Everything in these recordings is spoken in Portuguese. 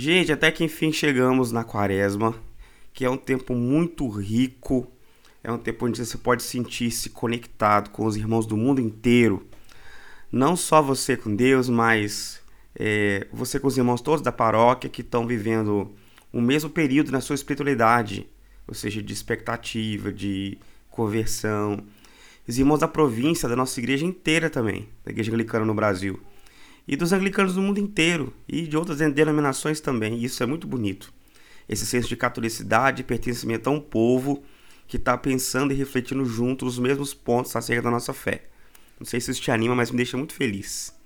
Gente, até que enfim chegamos na quaresma, que é um tempo muito rico, é um tempo onde você pode sentir-se conectado com os irmãos do mundo inteiro. Não só você com Deus, mas é, você com os irmãos todos da paróquia que estão vivendo o mesmo período na sua espiritualidade, ou seja, de expectativa, de conversão. Os irmãos da província, da nossa igreja inteira também, da igreja anglicana no Brasil e dos anglicanos do mundo inteiro e de outras denominações também. isso é muito bonito. Esse senso de catolicidade e pertencimento a um povo que está pensando e refletindo junto os mesmos pontos acerca da nossa fé. Não sei se isso te anima, mas me deixa muito feliz.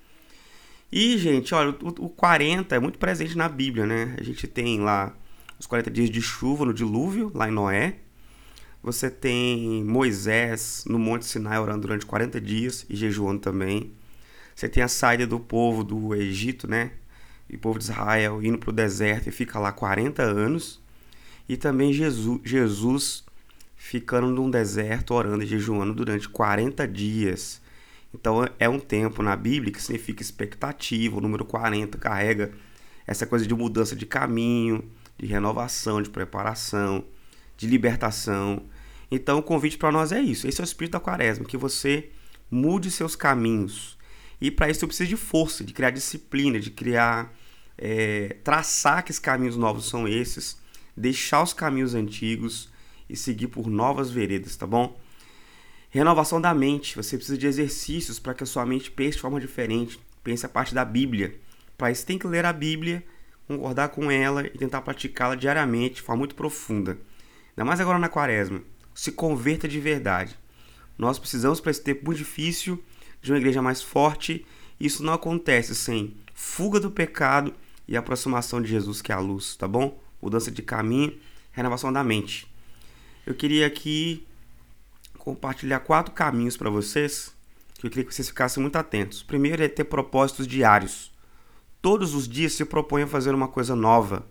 E, gente, olha, o, o 40 é muito presente na Bíblia, né? A gente tem lá os 40 dias de chuva no dilúvio, lá em Noé. Você tem Moisés no Monte Sinai orando durante 40 dias e jejuando também. Você tem a saída do povo do Egito, né? E o povo de Israel indo para o deserto e fica lá 40 anos. E também Jesus, Jesus ficando num deserto orando e jejuando durante 40 dias. Então é um tempo na Bíblia que significa expectativa. O número 40 carrega essa coisa de mudança de caminho, de renovação, de preparação, de libertação. Então o convite para nós é isso. Esse é o espírito da quaresma, que você mude seus caminhos, e para isso eu preciso de força, de criar disciplina, de criar, é, traçar que os caminhos novos são esses, deixar os caminhos antigos e seguir por novas veredas, tá bom? Renovação da mente. Você precisa de exercícios para que a sua mente pense de forma diferente. Pense a parte da Bíblia. Para isso tem que ler a Bíblia, concordar com ela e tentar praticá-la diariamente de forma muito profunda. Ainda mais agora na quaresma. Se converta de verdade. Nós precisamos para esse tempo muito difícil de uma igreja mais forte. Isso não acontece sem fuga do pecado e aproximação de Jesus, que é a luz, tá bom? Mudança de caminho, renovação da mente. Eu queria aqui compartilhar quatro caminhos para vocês, que eu queria que vocês ficassem muito atentos. Primeiro é ter propósitos diários. Todos os dias se propõe a fazer uma coisa nova,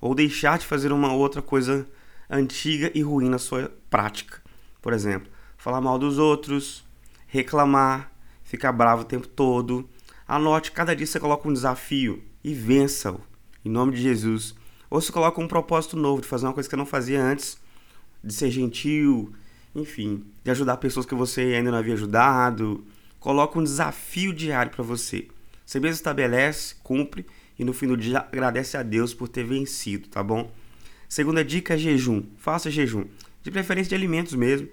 ou deixar de fazer uma outra coisa antiga e ruim na sua prática. Por exemplo, falar mal dos outros, reclamar, ficar bravo o tempo todo. Anote, cada dia você coloca um desafio e vença-o, em nome de Jesus. Ou você coloca um propósito novo de fazer uma coisa que eu não fazia antes, de ser gentil, enfim, de ajudar pessoas que você ainda não havia ajudado. Coloca um desafio diário para você. Você mesmo estabelece, cumpre e no fim do dia agradece a Deus por ter vencido, tá bom? Segunda dica é jejum. Faça jejum. De preferência de alimentos mesmo.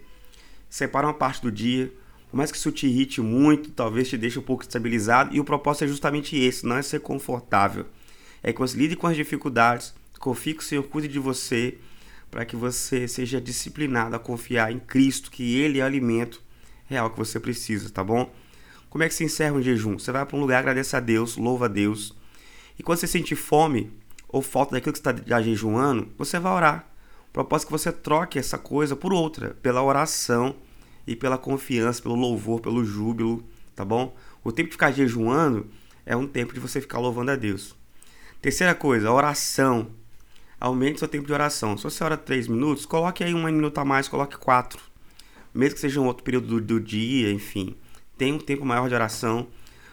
Separa uma parte do dia, por mais que isso te irrite muito, talvez te deixe um pouco estabilizado, e o propósito é justamente esse, não é ser confortável. É que você lide com as dificuldades, confie que o Senhor cuide de você, para que você seja disciplinado a confiar em Cristo, que Ele é o alimento real que você precisa, tá bom? Como é que se encerra um jejum? Você vai para um lugar, agradece a Deus, louva a Deus. E quando você sentir fome ou falta daquilo que você está jejuando, você vai orar. O propósito é que você troque essa coisa por outra, pela oração e pela confiança, pelo louvor, pelo júbilo, tá bom? O tempo de ficar jejuando é um tempo de você ficar louvando a Deus. Terceira coisa, oração. Aumente seu tempo de oração. Se você ora 3 minutos, coloque aí um minuto a mais, coloque 4. Mesmo que seja um outro período do, do dia, enfim. Tenha um tempo maior de oração.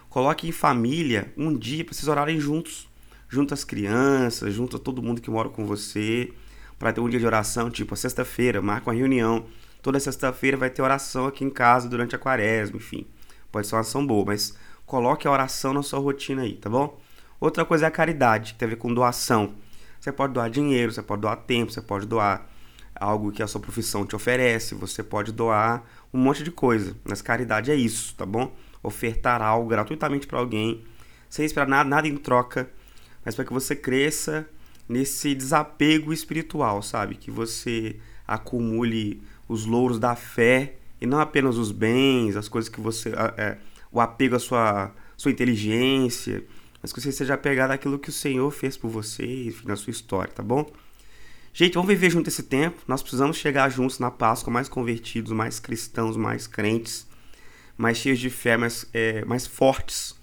Coloque em família um dia para vocês orarem juntos. Junto às crianças, junto a todo mundo que mora com você. Para ter um dia de oração, tipo sexta-feira, marca uma reunião Toda sexta-feira vai ter oração aqui em casa durante a quaresma, enfim. Pode ser uma ação boa, mas coloque a oração na sua rotina aí, tá bom? Outra coisa é a caridade, que tem a ver com doação. Você pode doar dinheiro, você pode doar tempo, você pode doar algo que a sua profissão te oferece, você pode doar um monte de coisa. Mas caridade é isso, tá bom? Ofertar algo gratuitamente para alguém, sem esperar nada, nada em troca, mas para que você cresça nesse desapego espiritual, sabe? Que você acumule os louros da fé e não apenas os bens, as coisas que você. É, o apego à sua, sua inteligência, mas que você seja apegado àquilo que o Senhor fez por você, enfim, na sua história, tá bom? Gente, vamos viver junto esse tempo. Nós precisamos chegar juntos na Páscoa, mais convertidos, mais cristãos, mais crentes, mais cheios de fé, mais, é, mais fortes.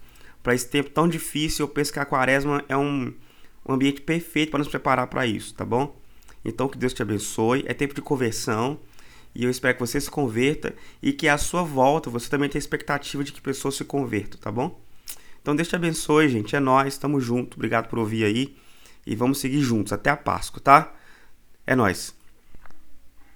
Para esse tempo tão difícil, eu penso que a quaresma é um, um ambiente perfeito para nos preparar para isso, tá bom? Então, que Deus te abençoe. É tempo de conversão. E eu espero que você se converta e que à sua volta você também tenha expectativa de que pessoas se convertam, tá bom? Então Deus te abençoe, gente. É nós, estamos junto. Obrigado por ouvir aí. e vamos seguir juntos até a Páscoa, tá? É nós.